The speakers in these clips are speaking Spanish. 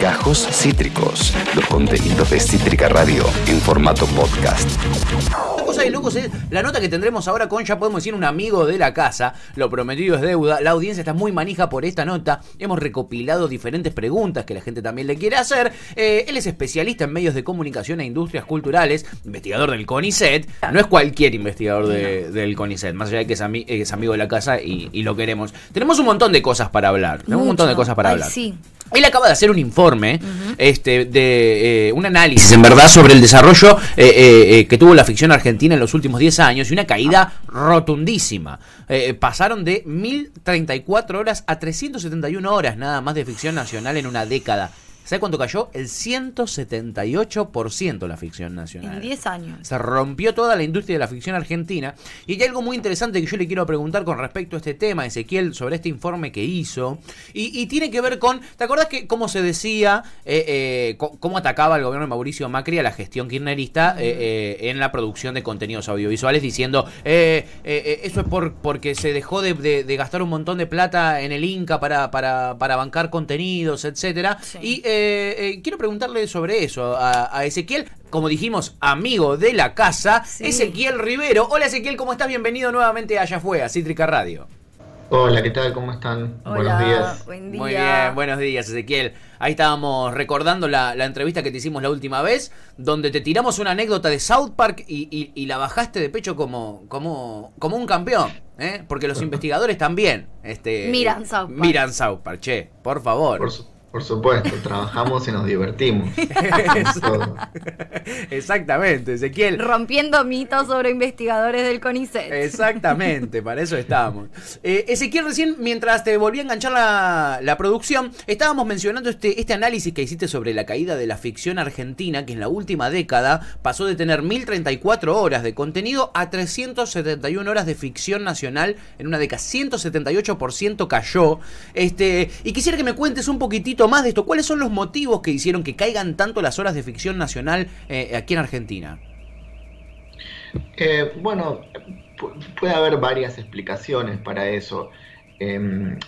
Gajos Cítricos, los contenidos de Cítrica Radio en formato podcast. La cosa de locos es la nota que tendremos ahora con, ya podemos decir, un amigo de la casa. Lo prometido es deuda. La audiencia está muy manija por esta nota. Hemos recopilado diferentes preguntas que la gente también le quiere hacer. Eh, él es especialista en medios de comunicación e industrias culturales, investigador del CONICET. No es cualquier investigador de- del CONICET, más allá de que es, ami- eh, es amigo de la casa y, y lo queremos. Tenemos un montón de cosas para hablar. Tenemos un montón de cosas para Ay, hablar. sí. Él acaba de hacer un informe, este, de eh, un análisis, en verdad, sobre el desarrollo eh, eh, eh, que tuvo la ficción argentina en los últimos 10 años y una caída rotundísima. Eh, pasaron de 1034 horas a 371 horas nada más de ficción nacional en una década. ¿Sabe cuánto cayó? El 178% la ficción nacional. En 10 años. Se rompió toda la industria de la ficción argentina. Y hay algo muy interesante que yo le quiero preguntar con respecto a este tema, Ezequiel, sobre este informe que hizo. Y, y tiene que ver con. ¿Te acordás que cómo se decía, eh, eh, cómo atacaba el gobierno de Mauricio Macri a la gestión kirchnerista eh, eh, en la producción de contenidos audiovisuales, diciendo eh, eso es por, porque se dejó de, de- de gastar un montón de plata en el Inca para, para, para bancar contenidos, etcétera? Sí. Y eh, eh, quiero preguntarle sobre eso a, a Ezequiel, como dijimos, amigo de la casa, Sí. Ezequiel Rivero. Hola Ezequiel, ¿cómo estás? Bienvenido nuevamente a Allá Fue, a Cítrica Radio. Hola, ¿qué tal? ¿Cómo están? Hola, Buenos días. buen día. Muy bien, buenos días Ezequiel. Ahí estábamos recordando la, la entrevista que te hicimos la última vez, donde te tiramos una anécdota de South Park y, y- y la bajaste de pecho como, como, como un campeón. ¿eh? Porque los investigadores también este, Miran South Park. Miran South Park, che, por favor. Por, su- por supuesto, trabajamos y nos divertimos. Exactamente, Ezequiel. Rompiendo mitos sobre investigadores del CONICET. Exactamente, para eso estamos. Eh, Ezequiel, recién, mientras te volví a enganchar la, la producción, estábamos mencionando este, este análisis que hiciste sobre la caída de la ficción argentina, que en la última década pasó de tener 1034 horas de contenido a 371 horas de ficción nacional en una década. 178% cayó. Este, y quisiera que me cuentes un poquitito más de esto. ¿Cuáles son los motivos que hicieron que caigan tanto las horas de ficción nacional eh, aquí en Argentina? Eh, bueno, pu- puede haber varias explicaciones para eso. Em,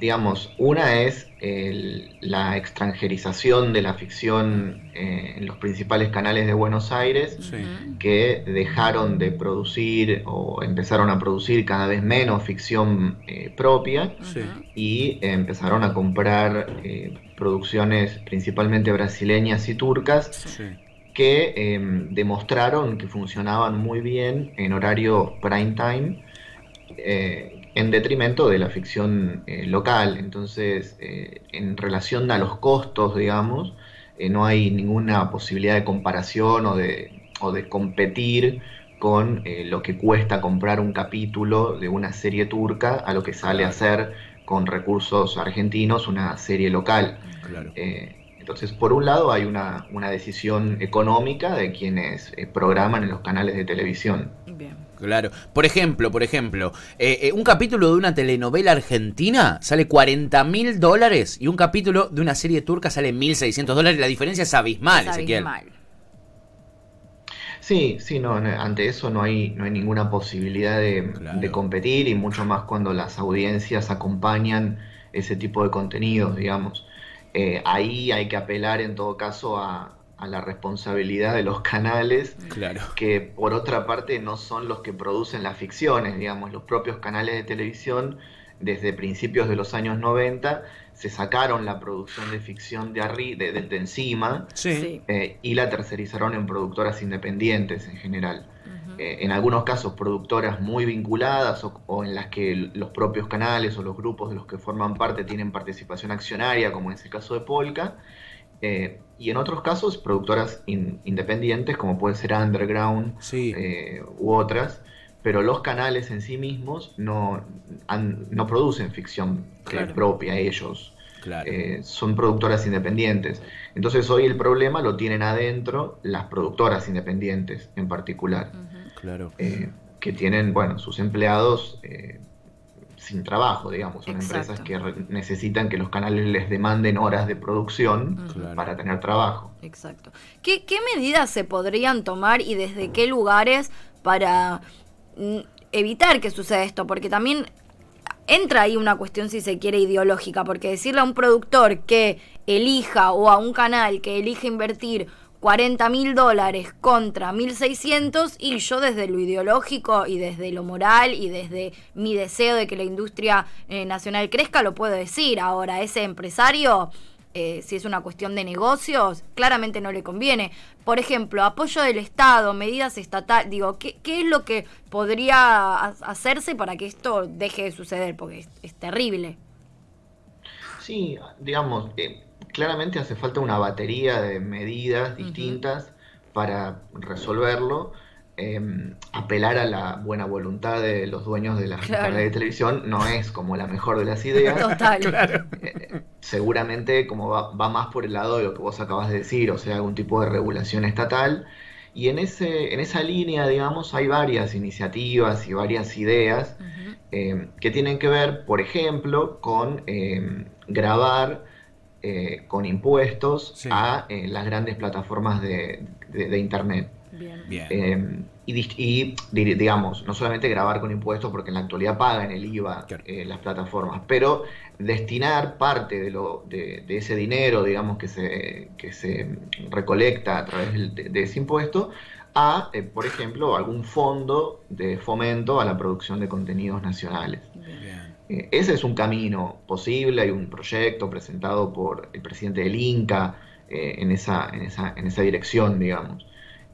digamos, una es el- la extranjerización de la ficción eh, en los principales canales de Buenos Aires. Sí. que dejaron de producir o empezaron a producir cada vez menos ficción eh, propia Sí. y eh, empezaron a comprar eh, producciones principalmente brasileñas y turcas Sí. que eh, demostraron que funcionaban muy bien en horario prime time eh, en detrimento de la ficción eh, local. Entonces, eh, en relación a los costos, digamos, eh, no hay ninguna posibilidad de comparación o de, o de competir con eh, lo que cuesta comprar un capítulo de una serie turca a lo que sale a hacer con recursos argentinos una serie local. Claro. Eh, entonces, por un lado, hay una, una decisión económica de quienes eh, programan en los canales de televisión. Bien. Claro. Por ejemplo, por ejemplo, eh, eh, un capítulo de una telenovela argentina sale 40 mil dólares y un capítulo de una serie turca sale 1.600 dólares. La diferencia es abismal, Es Ezequiel. abismal. Sí, sí, no, ante eso no hay, no hay ninguna posibilidad de, Claro. de competir y mucho más cuando las audiencias acompañan ese tipo de contenidos, digamos. Eh, ahí hay que apelar en todo caso a, a la responsabilidad de los canales Claro. que por otra parte no son los que producen las ficciones, digamos, los propios canales de televisión desde principios de los años 90 se sacaron la producción de ficción de, arri de, de- de encima Sí. Eh, y la tercerizaron en productoras independientes en general. Eh, en algunos casos productoras muy vinculadas o, o en las que los propios canales o los grupos de los que forman parte tienen participación accionaria, como es el caso de Polka, eh, y en otros casos productoras in- independientes, como puede ser Underground Sí. eh, u otras, pero los canales en sí mismos no, han- no producen ficción eh, Claro. propia ellos. Claro. Eh, son productoras independientes. Entonces hoy el problema lo tienen adentro las productoras independientes en particular. Claro. eh, que tienen, bueno, sus empleados eh, sin trabajo, digamos. Son Exacto. empresas que re- necesitan que los canales les demanden horas de producción Claro. para tener trabajo. Exacto. ¿Qué, qué medidas se podrían tomar y desde qué lugares para mm, evitar que suceda esto? Porque también entra ahí una cuestión, si se quiere, ideológica, porque decirle a un productor que elija o a un canal que elija invertir 40 mil dólares contra 1.600 y yo desde lo ideológico y desde lo moral y desde mi deseo de que la industria eh, nacional crezca lo puedo decir. Ahora, ese empresario, eh, si es una cuestión de negocios, claramente no le conviene. Por ejemplo, apoyo del Estado, medidas estatales, digo, ¿qué, ¿qué, es lo que podría hacerse para que esto deje de suceder? Porque es, terrible. Sí, digamos, eh, claramente hace falta una batería de medidas distintas para resolverlo. Em, apelar a la buena voluntad de los dueños de las canales de televisión no es como la mejor de las ideas. Total. Eh, seguramente como va, más por el lado de lo que vos acabas de decir, o sea, algún tipo de regulación estatal. Y en, ese, en esa línea, digamos, hay varias iniciativas y varias ideas em, que tienen que ver, por ejemplo, con em, grabar eh, con impuestos a eh, las grandes plataformas de, Internet. Bien. Eh, y, digamos, no solamente grabar con impuestos, porque en la actualidad pagan el IVA las plataformas, pero destinar parte de, lo, de, ese dinero, digamos, que se, que se recolecta a través de, ese impuesto a, por ejemplo, algún fondo de fomento a la producción de contenidos nacionales. Eh, ese es un camino posible, hay un proyecto presentado por el presidente del INCA eh, en, esa, en, esa, en, esa, dirección, digamos.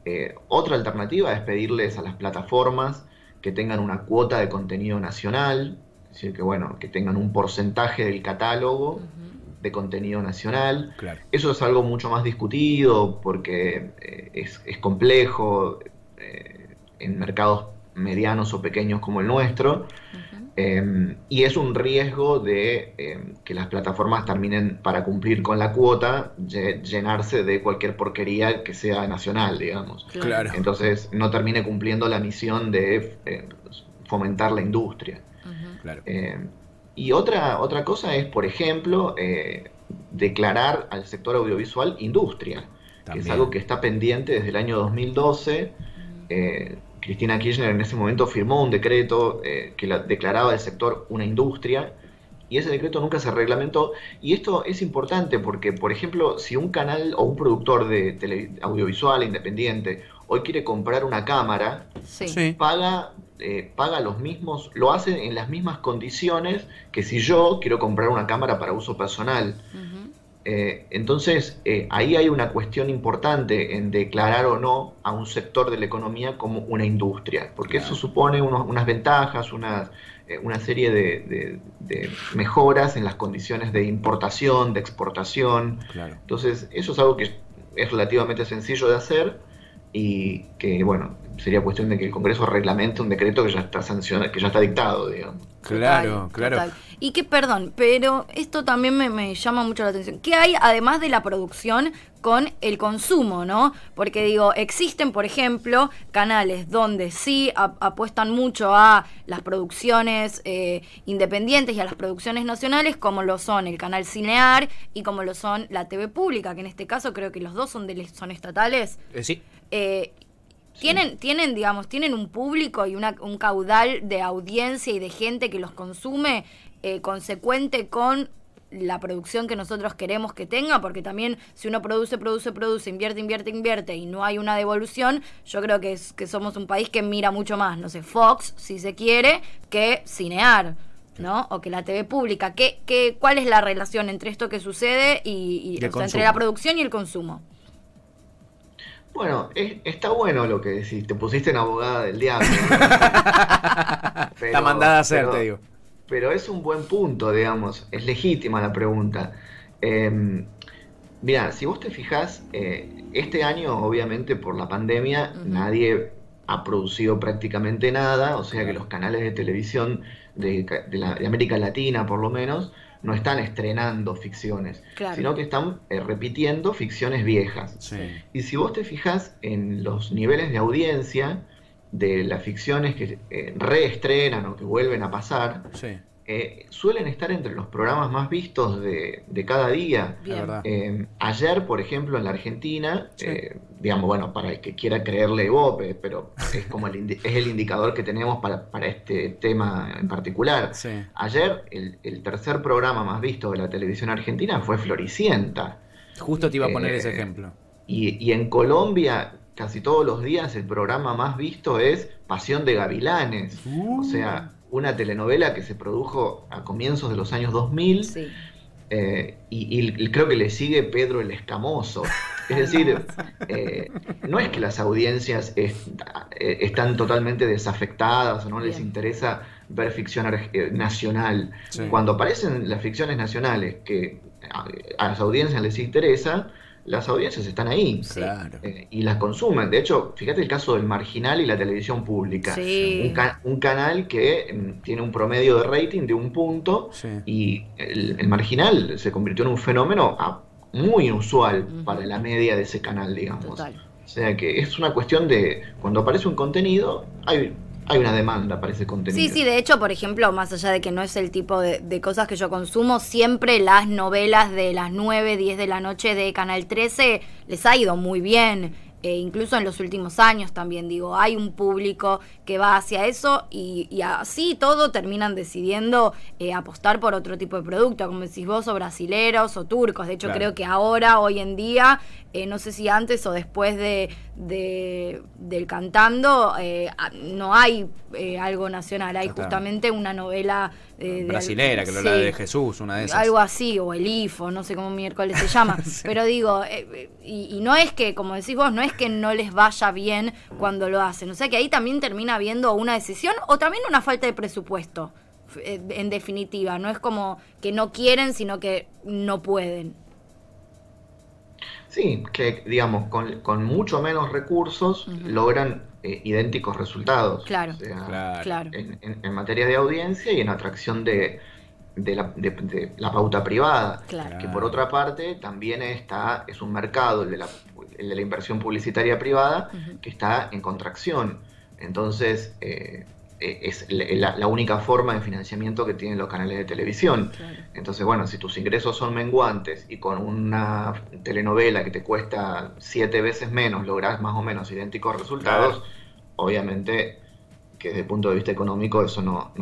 Eh, otra alternativa es pedirles a las plataformas que tengan una cuota de contenido nacional, es decir, que, bueno, que tengan un porcentaje del catálogo de contenido nacional. Eso es algo mucho más discutido porque es, es, complejo en mercados medianos o pequeños como el nuestro. Em, y es un riesgo de em, que las plataformas terminen para cumplir con la cuota, llenarse de cualquier porquería que sea nacional, digamos. Claro. Entonces no termine cumpliendo la misión de eh, fomentar la industria. claro. Em, y otra, otra cosa es, por ejemplo, eh, declarar al sector audiovisual industria, que es algo que está pendiente desde el año 2012. Cristina Kirchner en ese momento firmó un decreto eh, que declaraba el sector una industria y ese decreto nunca se reglamentó. Y esto es importante porque, por ejemplo, si un canal o un productor de audiovisual independiente hoy quiere comprar una cámara, paga eh, paga los mismos, lo hace en las mismas condiciones que si yo quiero comprar una cámara para uso personal. Eh, entonces, eh, ahí hay una cuestión importante en declarar o no a un sector de la economía como una industria, porque eso supone unas ventajas, eh, una serie de, mejoras en las condiciones de importación, de exportación. Entonces, eso es algo que es relativamente sencillo de hacer y que, bueno, sería cuestión de que el Congreso reglamente un decreto que ya está sancionado, que ya está dictado, digamos. Claro, claro. Y que, perdón, pero esto también me, llama mucho la atención. ¿Qué hay además de la producción con el consumo, no? Porque digo, existen, por ejemplo, canales donde sí apuestan mucho a las producciones eh, independientes y a las producciones nacionales, como lo son el canal Cinear y como lo son la TV pública, que en este caso creo que los dos son, de, son estatales. Eh, sí. Eh, tienen, tienen, digamos, tienen un público y una, un caudal de audiencia y de gente que los consume eh, consecuente con la producción que nosotros queremos que tenga, porque también si uno produce, produce, produce, invierte, invierte, invierte y no hay una devolución, yo creo que, es, que somos un país que mira mucho más, no sé, Fox, si se quiere, que cinear. ¿no? O que la TV pública. ¿Qué, qué, ¿Cuál es la relación entre esto que sucede y, entre la producción y el consumo? Bueno, está bueno lo que decís, te pusiste en abogada del diablo. Está mandada a hacer, te digo. Pero es un buen punto, digamos, es legítima la pregunta. Eh, mira, si vos te fijás, eh, este año, obviamente, por la pandemia, nadie ha producido prácticamente nada, o sea que los canales de televisión de, de América Latina, por lo menos, no están estrenando ficciones, sino que están eh, repitiendo ficciones viejas. Y si vos te fijas en los niveles de audiencia de las ficciones que eh, reestrenan o que vuelven a pasar, eh, suelen estar entre los programas más vistos de, cada día. Eh, ayer, por ejemplo, en la Argentina, eh, digamos, bueno, para el que quiera creerle Bope, pero es como el, es el indicador que tenemos para, este tema en particular. Ayer, el, tercer programa más visto de la televisión argentina fue Floricienta. Justo te iba a poner ese ejemplo. Y, en Colombia, casi todos los días, el programa más visto es Pasión de Gavilanes. O sea, una telenovela que se produjo a comienzos de los años 2000 eh, y, creo que le sigue Pedro el Escamoso. Es decir, eh, no es que las audiencias eh, están totalmente desafectadas o no les interesa ver ficción nacional. Cuando aparecen las ficciones nacionales que a las audiencias les interesa, las audiencias están ahí eh, y las consumen. De hecho, fíjate el caso del marginal y la televisión pública. Un, canal que mm, tiene un promedio de rating de un punto y el, marginal se convirtió en un fenómeno ah, muy inusual para la media de ese canal, digamos. O sea que es una cuestión de cuando aparece un contenido, hay hay una demanda para ese contenido. Sí, sí, de hecho, por ejemplo, más allá de que no es el tipo de, cosas que yo consumo, siempre las novelas de las 9, 10 de la noche de Canal 13 les ha ido muy bien. Eh, incluso en los últimos años también digo, hay un público que va hacia eso y, así todo terminan decidiendo eh, apostar por otro tipo de producto, como decís vos, o brasileros o turcos. De hecho, creo que ahora, hoy en día, eh, no sé si antes o después de, del cantando, no hay algo nacional, hay justamente una novela brasilera, que lo la de Jesús, una de esas. Algo así, o el IFO, no sé cómo miércoles se llama. Pero digo, y, y, no es que, como decís vos, no es que no les vaya bien cuando lo hacen. O sea que ahí también termina habiendo una decisión o también una falta de presupuesto, eh, en definitiva. No es como que no quieren, sino que no pueden. Sí, que digamos, con, mucho menos recursos logran eh, idénticos resultados. Claro, claro. En, materia de audiencia y en atracción de, de, la, pauta privada. Que por otra parte también está, es un mercado, el de la el de la inversión publicitaria privada, que está en contracción. Entonces, eh, eh, es la, única forma de financiamiento que tienen los canales de televisión. Entonces, bueno, si tus ingresos son menguantes y con una telenovela que te cuesta siete veces menos lográs más o menos idénticos resultados, obviamente que desde el punto de vista económico eso no,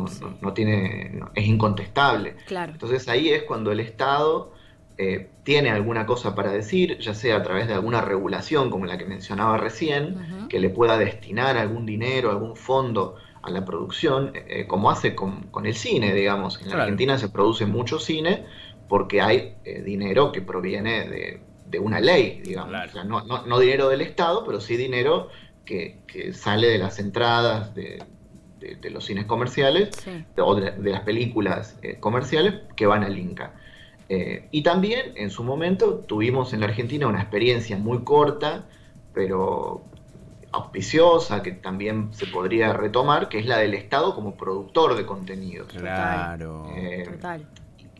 no, tiene, es incontestable. Entonces ahí es cuando el Estado eh, tiene alguna cosa para decir, ya sea a través de alguna regulación como la que mencionaba recién, que le pueda destinar algún dinero, algún fondo a la producción, eh, eh, como hace con, el cine, digamos. En la Argentina se produce mucho cine porque hay dinero que proviene de, una ley, digamos. no, dinero del Estado, pero sí dinero que, sale de las entradas de, los cines comerciales o de, las películas comerciales que van al Inca. Eh, y también en su momento tuvimos en la Argentina una experiencia muy corta, pero auspiciosa, que también se podría retomar, que es la del Estado como productor de contenidos. Claro. Eh,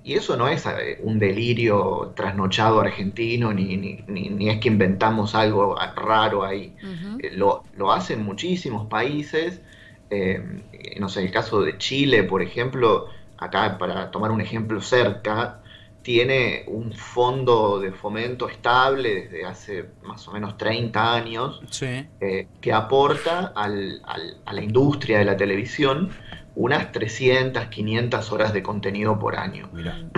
y eso no es eh, un delirio trasnochado argentino, ni, ni, es que inventamos algo raro ahí. lo, lo, hacen muchísimos países. no sé, el caso de Chile, por ejemplo, acá para tomar un ejemplo cerca, tiene un fondo de fomento estable desde hace más o menos 30 años eh, que aporta a la industria de la televisión unas 300, 500 horas de contenido por año.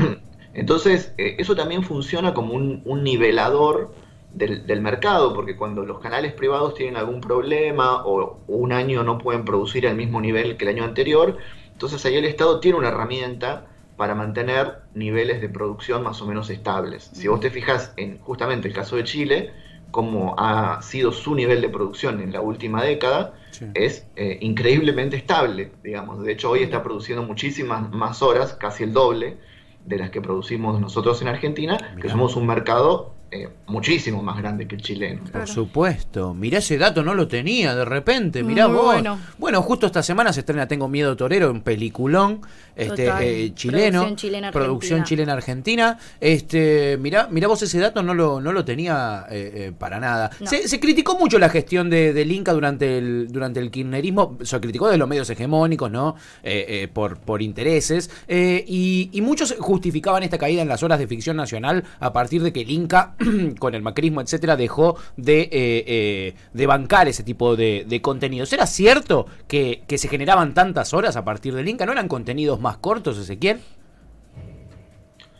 Entonces, eh, eso también funciona como un, nivelador del, mercado, porque cuando los canales privados tienen algún problema o un año no pueden producir al mismo nivel que el año anterior, entonces ahí el Estado tiene una herramienta para mantener niveles de producción más o menos estables. Si vos te fijas en justamente el caso de Chile, como ha sido su nivel de producción en la última década, es eh, increíblemente estable, digamos. De hecho, hoy está produciendo muchísimas más horas, casi el doble, de las que producimos nosotros en Argentina, que somos un mercado eh, muchísimo más grande que el chileno. Por supuesto. Mirá ese dato, no lo tenía de repente. Mirá vos. bueno. Bueno. justo esta semana se estrena Tengo Miedo Torero, un peliculón este, Total. eh, chileno. Producción chilena Producción argentina. chilena argentina. Este, mirá, mirá vos ese dato, no lo, no lo tenía eh, eh, para nada. No. Se, se criticó mucho la gestión de, del Inca durante el, durante el kirchnerismo. Se criticó de los medios hegemónicos, ¿no? Eh, eh, por, por intereses. Eh, y, y muchos justificaban esta caída en las horas de ficción nacional a partir de que el Inca, con el macrismo, etcétera, dejó de, eh, eh, de bancar ese tipo de, de contenidos. ¿Era cierto que, que se generaban tantas horas a partir del Inca? ¿No eran contenidos más cortos, Ezequiel?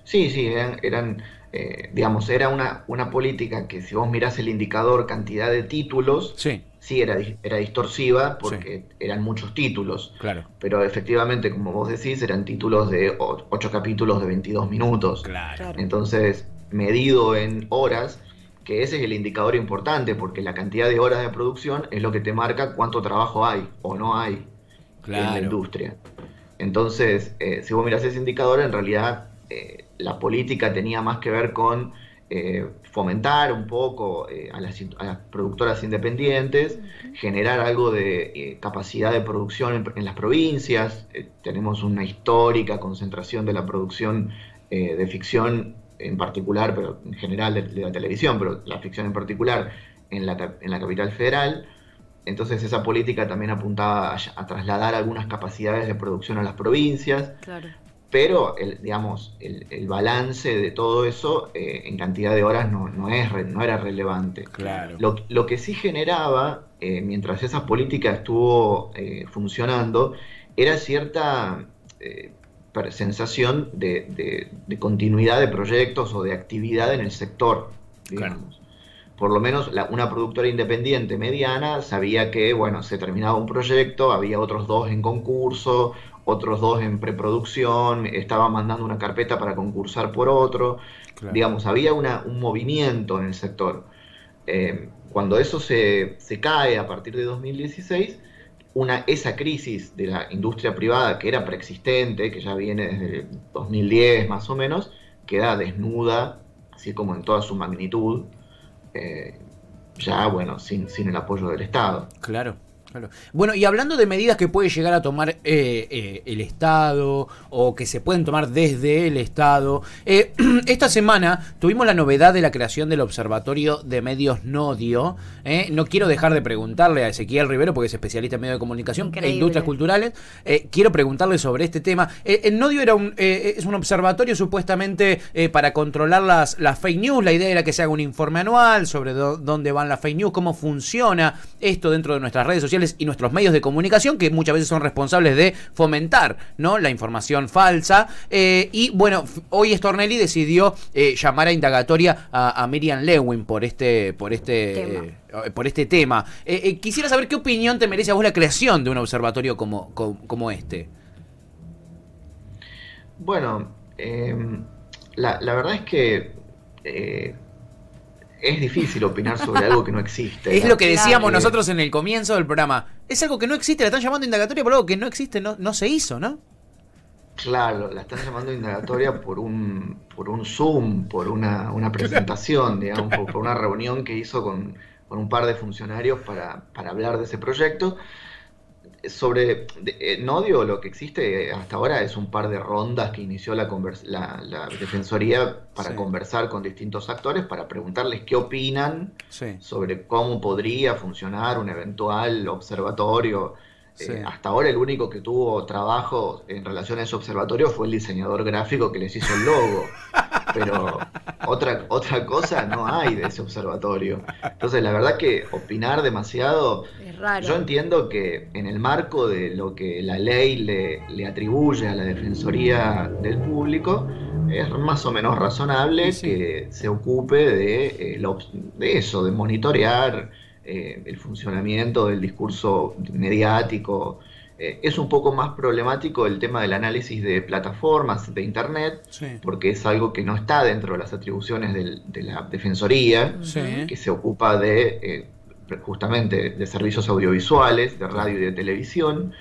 Sí, sí, eran, eran, eh, digamos, era una, una política que si vos mirás el indicador cantidad de títulos, Sí, sí era, era distorsiva porque eran muchos títulos. claro. Pero efectivamente, como vos decís, eran títulos de 8 capítulos de 22 minutos. Claro. Entonces, medido en horas, que ese es el indicador importante, porque la cantidad de horas de producción es lo que te marca cuánto trabajo hay o no hay en la industria. Entonces, eh, si vos mirás ese indicador, en realidad eh, la política tenía más que ver con eh, fomentar un poco eh, a, las, in- a las productoras independientes, generar algo de eh, capacidad de producción en, en las provincias. Eh, tenemos una histórica concentración de la producción eh, de ficción en particular, pero en general de, de la televisión, pero la ficción en particular en la, en la capital federal. Entonces esa política también apuntaba a, a trasladar algunas capacidades de producción a las provincias, Claro. pero el, digamos, el, el balance de todo eso eh, en cantidad de horas no, no, es, re- no era relevante. Claro. Lo, lo que sí generaba, eh, mientras esa política estuvo eh, funcionando, era cierta eh, sensación de, de- de continuidad de proyectos o de actividad en el sector, digamos. Por lo menos la- una productora independiente mediana sabía que, bueno, se terminaba un proyecto, había otros dos en concurso, otros dos en preproducción, estaba mandando una carpeta para concursar por otro. Claro. Digamos, había una- un movimiento en el sector. Eh, cuando eso se, se cae a partir de 2016, una, esa crisis de la industria privada que era preexistente, que ya viene desde el 2010 más o menos, queda desnuda, así como en toda su magnitud, eh, ya bueno, sin, sin el apoyo del Estado. Claro, claro. Bueno, y hablando de medidas que puede llegar a tomar eh, eh, el Estado o que se pueden tomar desde el Estado, eh, esta semana tuvimos la novedad de la creación del Observatorio de Medios Nodio. No quiero dejar de preguntarle a Ezequiel Rivero, porque es especialista en medios de comunicación e industrias culturales. quiero preguntarle sobre este tema. El Nodio era un, eh, es un observatorio supuestamente para controlar las, las fake news. La idea era que se haga un informe anual sobre dó- dónde van las fake news, cómo funciona esto dentro de nuestras redes sociales y nuestros medios de comunicación, que muchas veces son responsables de fomentar ¿no? la información falsa. Eh, y bueno, hoy Stornelli decidió eh, llamar a indagatoria a, a Miriam Lewin por este, por este, Tema. eh, por este tema. Eh, eh, quisiera saber qué opinión te merece a vos la creación de un observatorio como, como, como este. Bueno, eh, la, la verdad es que eh, es difícil opinar sobre algo que no existe. Es ¿no? lo que decíamos nosotros en el comienzo del programa. Es algo que no existe, la están llamando indagatoria por algo que no existe, no, no se hizo, ¿no? Claro, la están llamando indagatoria por un, por un Zoom, por una, una presentación, digamos, por, por una reunión que hizo con, con un par de funcionarios para, para hablar de ese proyecto. Sobre de- eh, Nodio, lo que existe hasta ahora es un par de rondas que inició la, convers- la, la Defensoría para Sí. conversar con distintos actores, para preguntarles qué opinan Sí. sobre cómo podría funcionar un eventual observatorio. Eh, hasta ahora el único que tuvo trabajo en relación a ese observatorio fue el diseñador gráfico que les hizo el logo. Pero otra, otra cosa no hay de ese observatorio. Entonces la verdad que opinar demasiado... Es raro. Yo entiendo que en el marco de lo que la ley le, le atribuye a la Defensoría del Público, es más o menos razonable Sí, sí. que se ocupe de, eh, obs- de eso, de monitorear eh, el funcionamiento del discurso mediático. Eh, es un poco más problemático el tema del análisis de plataformas de Internet, Sí. porque es algo que no está dentro de las atribuciones del- de la Defensoría Sí. que se ocupa de eh, justamente de servicios audiovisuales, de radio y de televisión,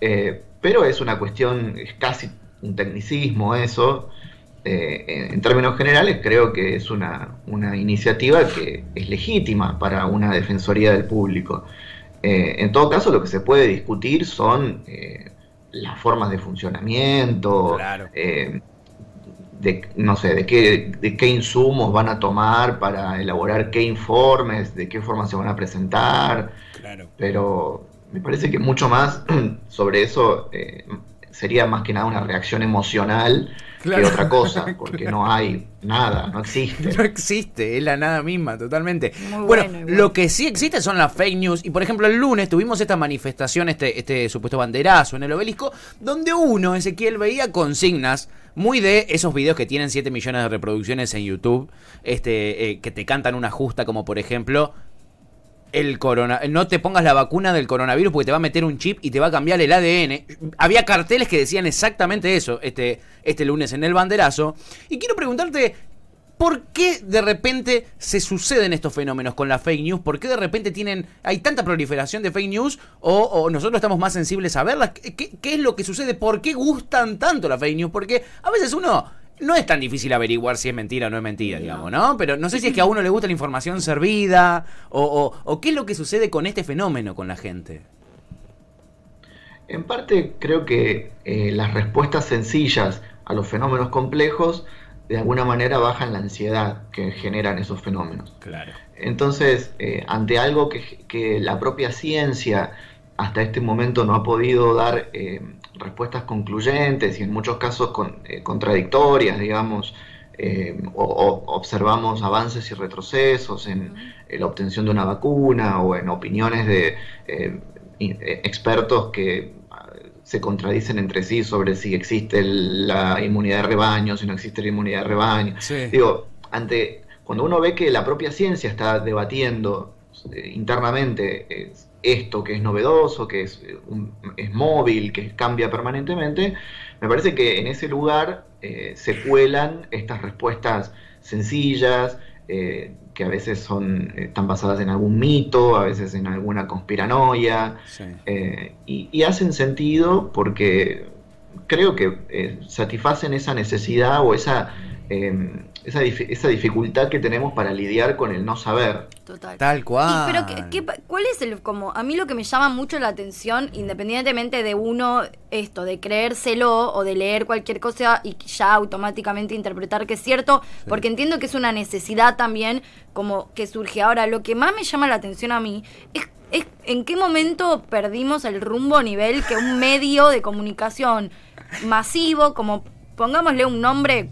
eh, pero es una cuestión, es casi un tecnicismo eso, eh, en términos generales, creo que es una, iniciativa que es legítima para una defensoría del público. Eh, en todo caso, lo que se puede discutir son eh, las formas de funcionamiento, de, no sé, de qué, de qué insumos van a tomar para elaborar qué informes, de qué forma se van a presentar. Pero me parece que mucho más sobre eso sería más que nada una reacción emocional que otra cosa, porque no hay nada, no existe. No existe, es la nada misma, totalmente. bueno, lo que sí existe son las fake news. Y por ejemplo, el lunes tuvimos esta manifestación, este, este supuesto banderazo en el obelisco, donde uno, Ezequiel, veía consignas muy de esos videos que tienen 7 millones de reproducciones en YouTube, este, eh, que te cantan una justa, como por ejemplo, el corona, no te pongas la vacuna del coronavirus porque te va a meter un chip y te va a cambiar el ADN. Había carteles que decían exactamente eso este, este lunes en el banderazo. Y quiero preguntarte, ¿por qué de repente se suceden estos fenómenos con la fake news? ¿Por qué de repente tienen, hay tanta proliferación de fake news o, nosotros estamos más sensibles a verlas? ¿Qué, ¿Qué, es lo que sucede? ¿Por qué gustan tanto las fake news? Porque a veces uno no es tan difícil averiguar si es mentira o no es mentira, digamos, ¿no? Pero no sé si es que a uno le gusta la información servida o, qué es lo que sucede con este fenómeno con la gente. En parte creo que eh, las respuestas sencillas a los fenómenos complejos de alguna manera bajan la ansiedad que generan esos fenómenos. Claro. Entonces, eh, ante algo que, que, la propia ciencia hasta este momento no ha podido dar eh, respuestas concluyentes y en muchos casos eh, contradictorias, digamos, eh, o, observamos avances y retrocesos en, la obtención de una vacuna o en opiniones de expertos que se contradicen entre sí sobre si existe la inmunidad de rebaño, si no existe la inmunidad de rebaño. Digo, ante cuando uno ve que la propia ciencia está debatiendo internamente esto que es novedoso, que es, eh, es móvil, que cambia permanentemente, me parece que en ese lugar eh, se cuelan estas respuestas sencillas, eh, que a veces son, están basadas en algún mito, a veces en alguna conspiranoia, y, y, hacen sentido porque creo que satisfacen esa necesidad o esa Em, esa, esa, dificultad que tenemos para lidiar con el no saber. Total. Tal cual. pero ¿qué, cuál es el como a mí lo que me llama mucho la atención, independientemente de uno esto de creérselo o de leer cualquier cosa y ya automáticamente interpretar que es cierto, porque entiendo que es una necesidad también como que surge ahora. Lo que más me llama la atención a mí es es en qué momento perdimos el rumbo a nivel que un medio de comunicación masivo, como pongámosle un nombre,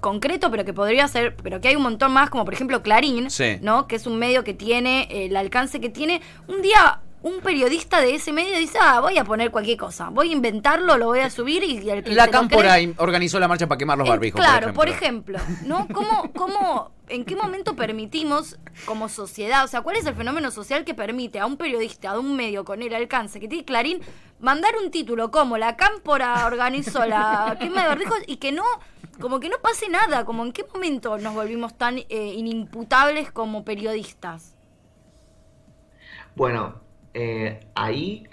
concreto, pero que podría ser, pero que hay un montón más, como por ejemplo Clarín, ¿no? Que es un medio que tiene el alcance que tiene. Un día un periodista de ese medio dice, ah, voy a poner cualquier cosa, voy a inventarlo, lo voy a subir y... la Cámpora organizó la marcha para quemar los barbijos. Claro, por ejemplo, ¿no? ¿Cómo, ¿Cómo, en qué momento permitimos como sociedad, o sea, cuál es el fenómeno social que permite a un periodista de un medio con el alcance que tiene Clarín mandar un título como La Cámpora organizó la quema de barbijos y que no como que no pase nada, como en qué momento nos volvimos tan eh, inimputables como periodistas. Bueno, eh, ahí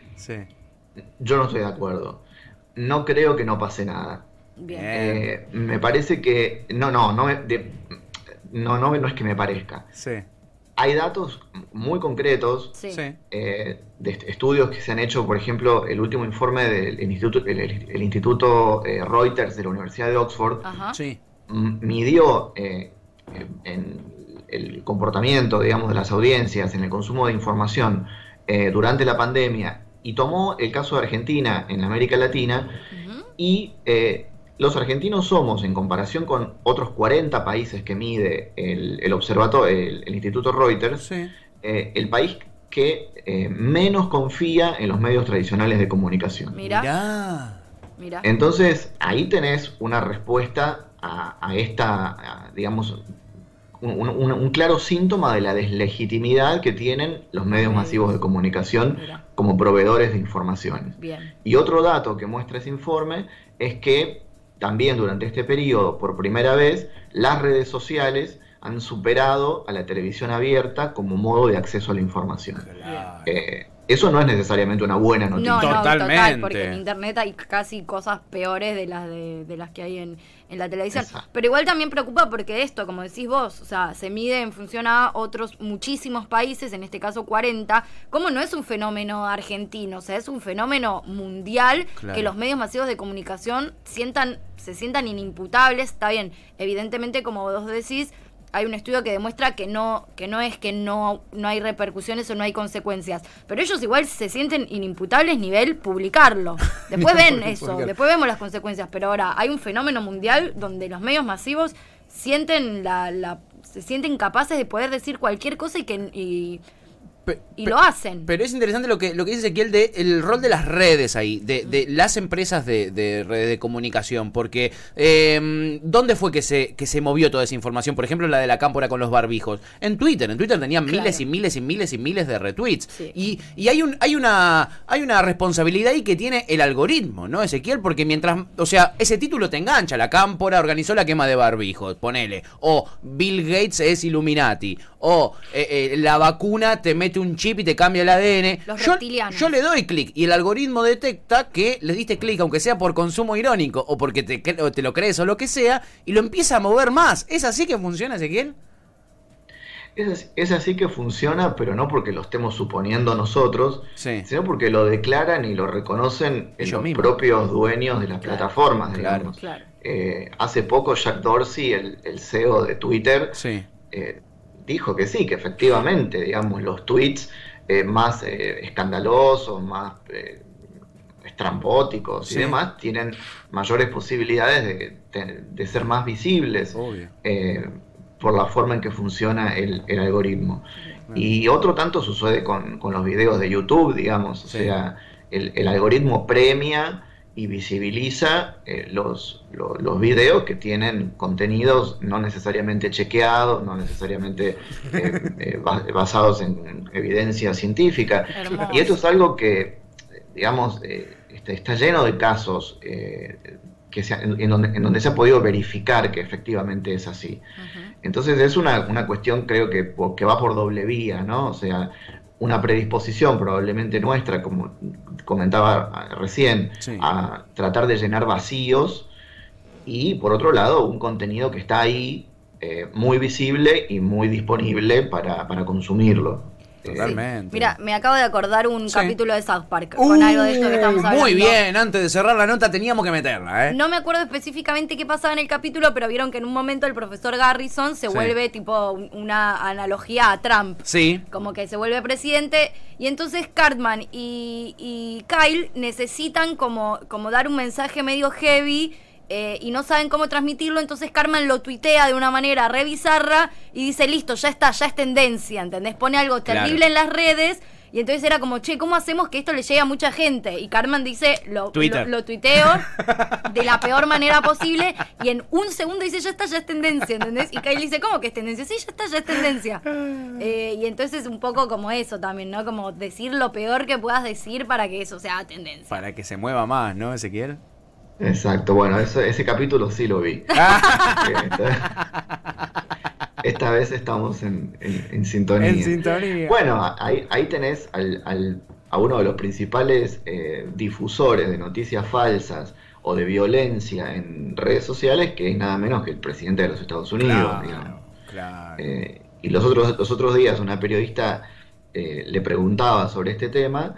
yo no estoy de acuerdo. No creo que no pase nada. Bien. Eh, me parece que no, no, no, no, no, no es que me parezca. Sí. Hay datos muy concretos eh, de estudios que se han hecho, por ejemplo, el último informe del Instituto, el, instituto eh, Reuters de la Universidad de Oxford midió eh, en el comportamiento, digamos, de las audiencias en el consumo de información durante la pandemia y tomó el caso de Argentina en América Latina y los argentinos somos, en comparación con otros 40 países que mide el, observatorio, el, Instituto Reuters, eh, el país que eh, menos confía en los medios tradicionales de comunicación. Mira. Entonces, ahí tenés una respuesta a, esta, digamos, un, claro síntoma de la deslegitimidad que tienen los medios masivos de comunicación como proveedores de información. Y otro dato que muestra ese informe es que también durante este periodo, por primera vez, las redes sociales han superado a la televisión abierta como modo de acceso a la información. Eh, eso no es necesariamente una buena noticia. No, no, Totalmente. total, porque en internet hay casi cosas peores de las de, de las que hay en, en la televisión. Exacto. Pero igual también preocupa porque esto, como decís vos, o sea, se mide en función a otros muchísimos países, en este caso 40, como no es un fenómeno argentino, o sea, es un fenómeno mundial Claro. que los medios masivos de comunicación sientan, se sientan inimputables, está bien, evidentemente como vos decís, hay un estudio que demuestra que no, que no es que no, no hay repercusiones o no hay consecuencias. Pero ellos igual se sienten inimputables nivel publicarlo. Después ven eso, después vemos las consecuencias. Pero ahora hay un fenómeno mundial donde los medios masivos sienten la, la se sienten capaces de poder decir cualquier cosa y que y, Pe- y lo hacen. Pero es interesante lo que, lo que dice Ezequiel de el rol de las redes ahí, de, de las empresas de, de redes de comunicación, porque eh, ¿dónde fue que se, que se movió toda esa información? Por ejemplo, la de la cámpora con los barbijos. En Twitter, en Twitter tenían Claro. miles y miles y miles y miles de retweets. Sí. Y, y hay un, hay una, hay una responsabilidad ahí que tiene el algoritmo, ¿no, Ezequiel? Porque mientras, o sea, ese título te engancha, la cámpora organizó la quema de barbijos, ponele. O Bill Gates es Illuminati. O eh, eh, la vacuna te mete un chip y te cambia el ADN. Los yo, reptilianos. yo le doy clic y el algoritmo detecta que le diste clic, aunque sea por consumo irónico o porque te, cre- o te lo crees o lo que sea, y lo empieza a mover más. ¿Es así que funciona, Ezequiel? Es, así- es así que funciona, pero no porque lo estemos suponiendo nosotros, Sí. sino porque lo declaran y lo reconocen los propios dueños de las Claro, plataformas, claro. digamos. Claro. Eh, hace poco Jack Dorsey, el, el CEO de Twitter, Sí. eh, dijo que sí, que efectivamente, digamos, los tweets eh, más eh, escandalosos, más eh, estrambóticos Sí. y demás, tienen mayores posibilidades de, de- de ser más visibles por la forma en que funciona el, el algoritmo. Y otro tanto sucede con, con los videos de YouTube, digamos, o Sí. sea, el, el algoritmo premia y visibiliza eh, los, lo- los videos que tienen contenidos no necesariamente chequeados, no necesariamente eh, eh, ba- basados en evidencia científica. Hermoso. Y esto es algo que, digamos, eh, está, está lleno de casos eh, que se en, en donde, en donde se ha podido verificar que efectivamente es así. Entonces es una, una cuestión, creo que, que va por doble vía, ¿no? O sea, una predisposición probablemente nuestra, como comentaba recién, Sí. a tratar de llenar vacíos y por otro lado un contenido que está ahí eh, muy visible y muy disponible para, para consumirlo. Totalmente. Mira, me acabo de acordar un Sí. capítulo de South Park con algo de esto que estamos hablando. Muy bien, antes de cerrar la nota teníamos que meterla, ¿eh? No me acuerdo específicamente qué pasaba en el capítulo, pero vieron que en un momento el profesor Garrison se Sí. vuelve tipo un- una analogía a Trump. Sí. Como que se vuelve presidente y entonces Cartman y, y Kyle necesitan como, como dar un mensaje medio heavy eh, y no saben cómo transmitirlo, entonces Cartman lo tuitea de una manera re bizarra y dice, listo, ya está, ya es tendencia, ¿entendés? Pone algo Claro. terrible en las redes y entonces era como, che, ¿cómo hacemos que esto le llegue a mucha gente? Y Cartman dice, lo, lo, lo tuiteo de la peor manera posible y en un segundo dice, ya está, ya es tendencia, ¿entendés? Y Kyle dice, ¿cómo que es tendencia? Sí, ya está, ya es tendencia. Eh, y entonces es un poco como eso también, ¿no? Como decir lo peor que puedas decir para que eso sea tendencia. Para que se mueva más, ¿no, Ezequiel? Exacto, bueno, eso- ese capítulo sí lo vi. Esta vez estamos en, en- en sintonía. En sintonía. Bueno, ahí, ahí tenés al- al- a uno de los principales eh, difusores de noticias falsas o de violencia en redes sociales, que es nada menos que el presidente de los Estados Unidos. digamos. Claro, claro. Eh, y los otros, los otros días una periodista eh, le preguntaba sobre este tema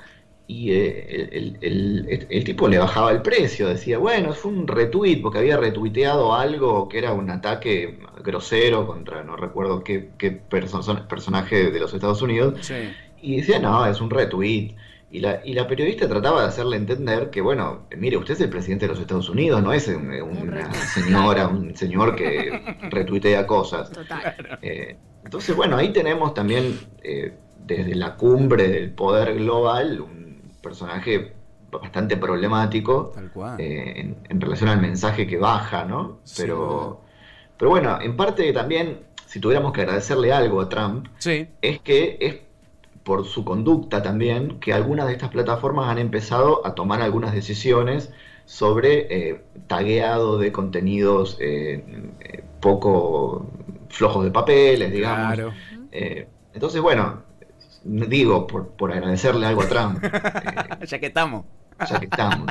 y eh, el, el- el- el tipo le bajaba el precio, decía, bueno, fue un retweet porque había retuiteado algo que era un ataque grosero contra, no recuerdo qué, qué perso- personaje de los Estados Unidos, Sí. y decía, no, es un retweet. Y la, y la periodista trataba de hacerle entender que, bueno, mire, usted es el presidente de los Estados Unidos, no es un- una señora, un señor que retuitea cosas. Total. Eh, entonces, bueno, ahí tenemos también eh, desde la cumbre del poder global un personaje bastante problemático Tal cual. eh, en, en relación al mensaje que baja, ¿no? Pero, pero bueno, en parte también, si tuviéramos que agradecerle algo a Trump, Sí. es que es por su conducta también que algunas de estas plataformas han empezado a tomar algunas decisiones sobre eh, tagueado de contenidos eh, poco flojos de papeles, digamos. Claro. Entonces, bueno, digo, por, por agradecerle algo a Trump, eh, ya que estamos. ya que estamos.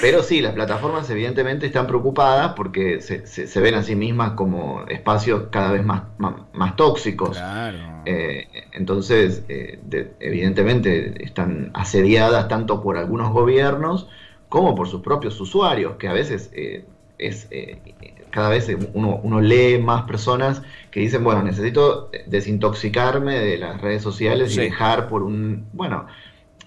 Pero sí, las plataformas evidentemente están preocupadas porque se, se- se ven a sí mismas como espacios cada vez más, más, más tóxicos. Claro. Eh, entonces, eh, de- evidentemente están asediadas tanto por algunos gobiernos como por sus propios usuarios, que a veces eh, es eh, cada vez uno, uno lee más personas que dicen, bueno, necesito desintoxicarme de las redes sociales Sí. y dejar por un... Bueno,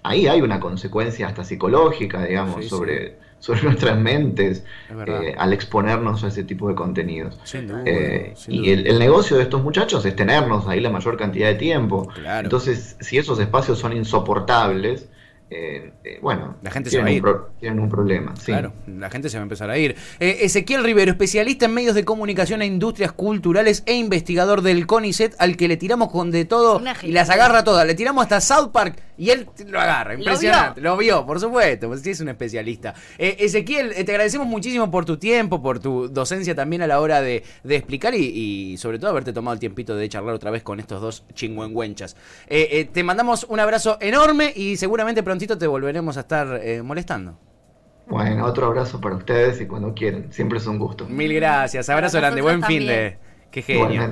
ahí hay una consecuencia hasta psicológica, digamos, Sí, sí. sobre, sobre nuestras mentes eh, al exponernos a ese tipo de contenidos. Sin duda, Eh, sin y el, el negocio de estos muchachos es tenernos ahí la mayor cantidad de tiempo. Claro. Entonces, si esos espacios son insoportables, eh, eh, bueno, La gente se tienen, va a un ir. pro- tienen un problema. sí. Claro, la gente se va a empezar a ir. Eh, Ezequiel Rivero, especialista en medios de comunicación e industrias culturales e investigador del CONICET, al que le tiramos con de todo y las agarra todas. Le tiramos hasta South Park y él lo agarra. Lo Impresionante. Lo vio, por supuesto, pues sí es un especialista. Eh, Ezequiel, eh, te agradecemos muchísimo por tu tiempo, por tu docencia también a la hora de, de explicar y, y sobre todo haberte tomado el tiempito de charlar otra vez con estos dos chingüengüenchas. Eh, eh, te mandamos un abrazo enorme y seguramente prontito te volveremos a estar eh, molestando. Bueno, otro abrazo para ustedes y cuando quieran. Siempre es un gusto. Mil gracias, abrazo Para grande, buen fin de. Qué genio.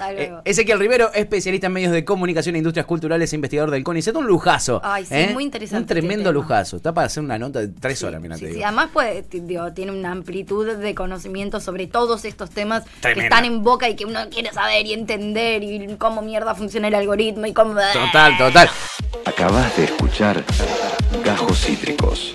Eh. Ezequiel Rivero, especialista en medios de comunicación e industrias culturales investigador del CONICET, un lujazo. Ay, sí, ¿eh? muy interesante Un tremendo este tema. lujazo. Está para hacer una nota de tres horas, mira, Sí, te sí, digo. además digo, tiene una amplitud de conocimiento sobre todos estos temas Tremenda. que están en boca y que uno quiere saber y entender y cómo mierda funciona el algoritmo y cómo... Total, total. Acabas de escuchar Gajos Cítricos.